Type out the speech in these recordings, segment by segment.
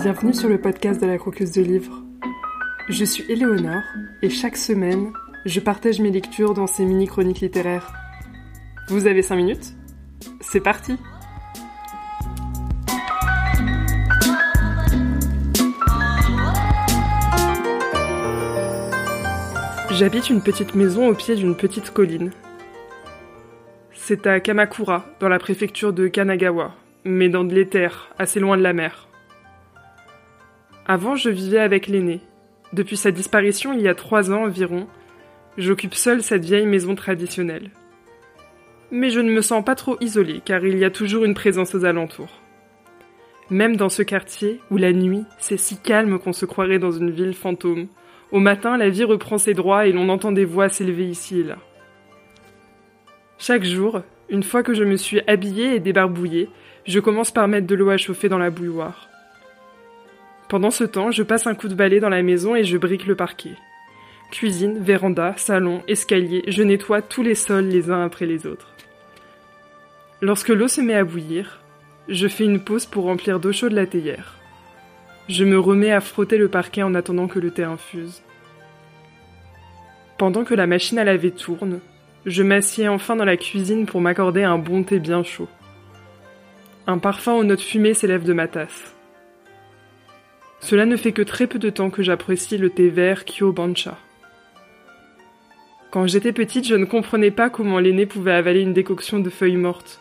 Bienvenue sur le podcast de la croqueuse de livres. Je suis Éléonore et chaque semaine, je partage mes lectures dans ces mini-chroniques littéraires. Vous avez 5 minutes? C'est parti J'habite une petite maison au pied d'une petite colline. C'est à Kamakura, dans la préfecture de Kanagawa, mais dans de l'éther, assez loin de la mer. Avant, je vivais avec l'aîné. Depuis sa disparition il y a trois ans environ, j'occupe seule cette vieille maison traditionnelle. Mais je ne me sens pas trop isolée, car il y a toujours une présence aux alentours. Même dans ce quartier, où la nuit, c'est si calme qu'on se croirait dans une ville fantôme, au matin, la vie reprend ses droits et l'on entend des voix s'élever ici et là. Chaque jour, une fois que je me suis habillée et débarbouillée, je commence par mettre de l'eau à chauffer dans la bouilloire. Pendant ce temps, je passe un coup de balai dans la maison et je brique le parquet. Cuisine, véranda, salon, escalier, je nettoie tous les sols les uns après les autres. Lorsque l'eau se met à bouillir, je fais une pause pour remplir d'eau chaude la théière. Je me remets à frotter le parquet en attendant que le thé infuse. Pendant que la machine à laver tourne, je m'assieds enfin dans la cuisine pour m'accorder un bon thé bien chaud. Un parfum aux notes fumées s'élève de ma tasse. Cela ne fait que très peu de temps que j'apprécie le thé vert Kyo Bancha. Quand j'étais petite, je ne comprenais pas comment l'aîné pouvait avaler une décoction de feuilles mortes.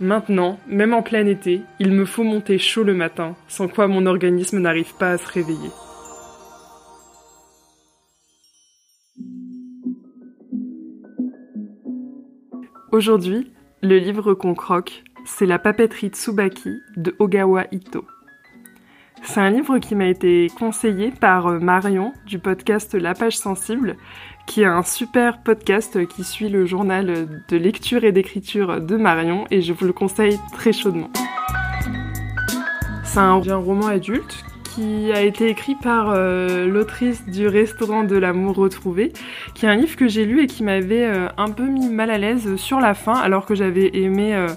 Maintenant, même en plein été, il me faut monter chaud le matin, sans quoi mon organisme n'arrive pas à se réveiller. Aujourd'hui, le livre qu'on croque, c'est La papeterie Tsubaki de Ogawa Ito. C'est un livre qui m'a été conseillé par Marion du podcast La Page Sensible qui est un super podcast qui suit le journal de lecture et d'écriture de Marion et je vous le conseille très chaudement. C'est un, roman adulte qui a été écrit par euh, l'autrice du Restaurant de l'amour retrouvé, qui est un livre que j'ai lu et qui m'avait euh, un peu mis mal à l'aise sur la fin alors que j'avais aimé euh,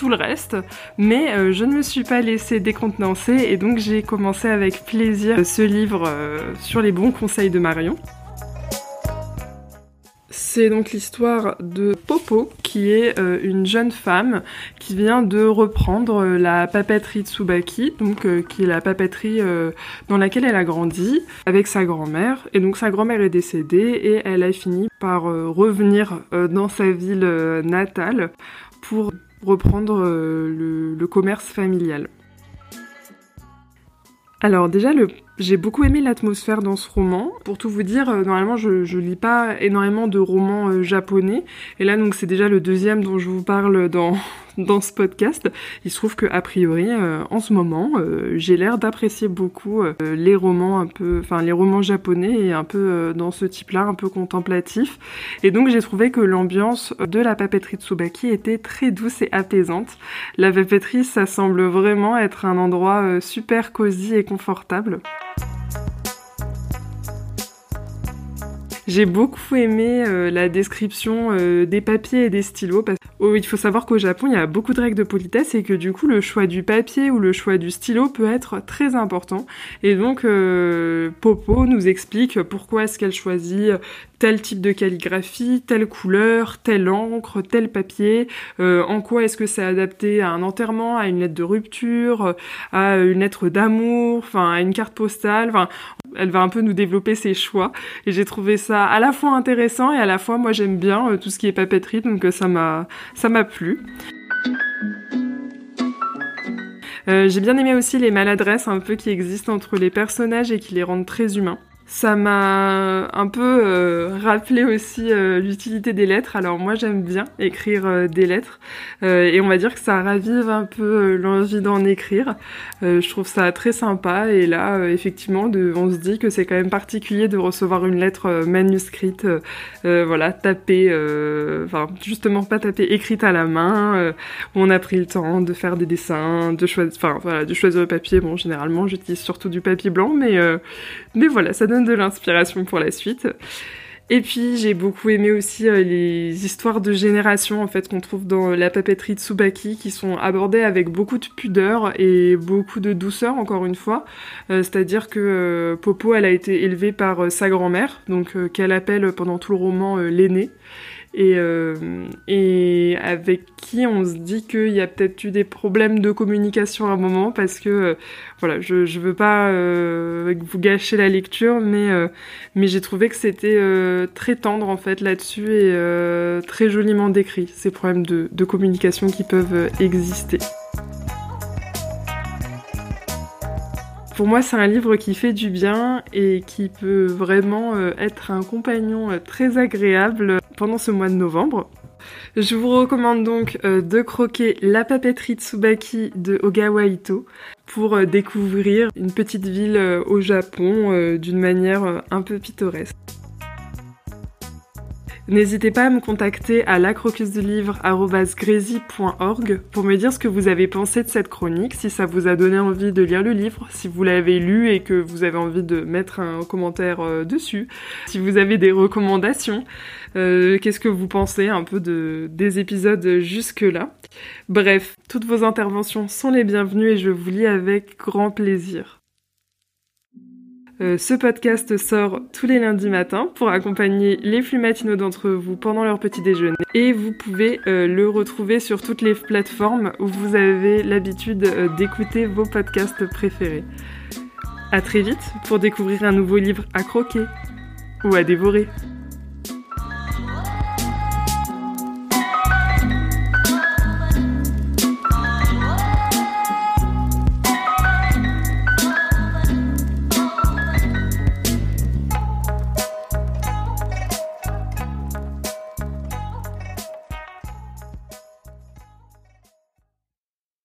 tout le reste, mais je ne me suis pas laissée décontenancer et donc j'ai commencé avec plaisir ce livre sur les bons conseils de Marion. C'est donc l'histoire de Popo, qui est euh, une jeune femme qui vient de reprendre euh, la papeterie Tsubaki, donc euh, qui est la papeterie dans laquelle elle a grandi avec sa grand-mère. Et donc sa grand-mère est décédée et elle a fini par revenir dans sa ville natale pour reprendre le commerce familial. Alors déjà, le j'ai beaucoup aimé l'atmosphère dans ce roman. Pour tout vous dire, euh, normalement, je, je lis pas énormément de romans euh, japonais. Et là, donc, c'est déjà le deuxième dont je vous parle dans, dans ce podcast. Il se trouve que, a priori, euh, en ce moment, j'ai l'air d'apprécier beaucoup les romans un peu, enfin, les romans japonais et un peu dans ce type-là, un peu contemplatif. Et donc, j'ai trouvé que l'ambiance de la papeterie Tsubaki était très douce et apaisante. La papeterie, ça semble vraiment être un endroit super cosy et confortable. J'ai beaucoup aimé euh, la description euh, des papiers et des stylos parce oh, il faut savoir qu'au Japon, il y a beaucoup de règles de politesse et que du coup, le choix du papier ou le choix du stylo peut être très important. Et donc, euh, Popo nous explique pourquoi est-ce qu'elle choisit tel type de calligraphie, telle couleur, telle encre, tel papier, en quoi est-ce que c'est adapté à un enterrement, à une lettre de rupture, à une lettre d'amour, enfin à une carte postale, elle va un peu nous développer ses choix et j'ai trouvé ça à la fois intéressant et à la fois moi j'aime bien euh, tout ce qui est papeterie donc euh, ça m'a ça m'a plu. j'ai bien aimé aussi les maladresses un peu qui existent entre les personnages et qui les rendent très humains. Ça m'a un peu euh, rappelé aussi euh, l'utilité des lettres. Alors moi j'aime bien écrire euh, des lettres et on va dire que ça ravive un peu l'envie d'en écrire. je trouve ça très sympa et là effectivement on se dit que c'est quand même particulier de recevoir une lettre manuscrite, voilà tapée, enfin justement pas tapée, écrite à la main. où on a pris le temps de faire des dessins, de choisir, enfin voilà, de choisir le papier. Bon généralement j'utilise surtout du papier blanc, mais mais voilà ça donne de l'inspiration pour la suite. Et puis j'ai beaucoup aimé aussi euh, les histoires de génération en fait qu'on trouve dans la papeterie de Tsubaki qui sont abordées avec beaucoup de pudeur et beaucoup de douceur encore une fois. Euh, c'est-à-dire que euh, Popo elle a été élevée par sa grand-mère donc qu'elle appelle pendant tout le roman l'aînée et, euh, et avec qui on se dit qu'il y a peut-être eu des problèmes de communication à un moment parce que euh, voilà je je veux pas euh, vous gâcher la lecture mais mais j'ai trouvé que c'était très tendre en fait là-dessus et très joliment décrit ces problèmes de, de communication qui peuvent exister. Pour moi, c'est un livre qui fait du bien et qui peut vraiment être un compagnon très agréable pendant ce mois de novembre. Je vous recommande donc euh, de croquer La papeterie Tsubaki de Ogawa Ito pour découvrir une petite ville au Japon d'une manière un peu pittoresque. N'hésitez pas à me contacter à lacrocusdelivre.org pour me dire ce que vous avez pensé de cette chronique, si ça vous a donné envie de lire le livre, si vous l'avez lu et que vous avez envie de mettre un commentaire euh, dessus, si vous avez des recommandations, euh, qu'est-ce que vous pensez un peu de, des épisodes jusque-là. Bref, toutes vos interventions sont les bienvenues et je vous lis avec grand plaisir. Euh, ce podcast sort tous les lundis matins pour accompagner les flux matinaux d'entre vous pendant leur petit déjeuner. Et vous pouvez euh, le retrouver sur toutes les plateformes où vous avez l'habitude euh, d'écouter vos podcasts préférés. À très vite pour découvrir un nouveau livre à croquer ou à dévorer.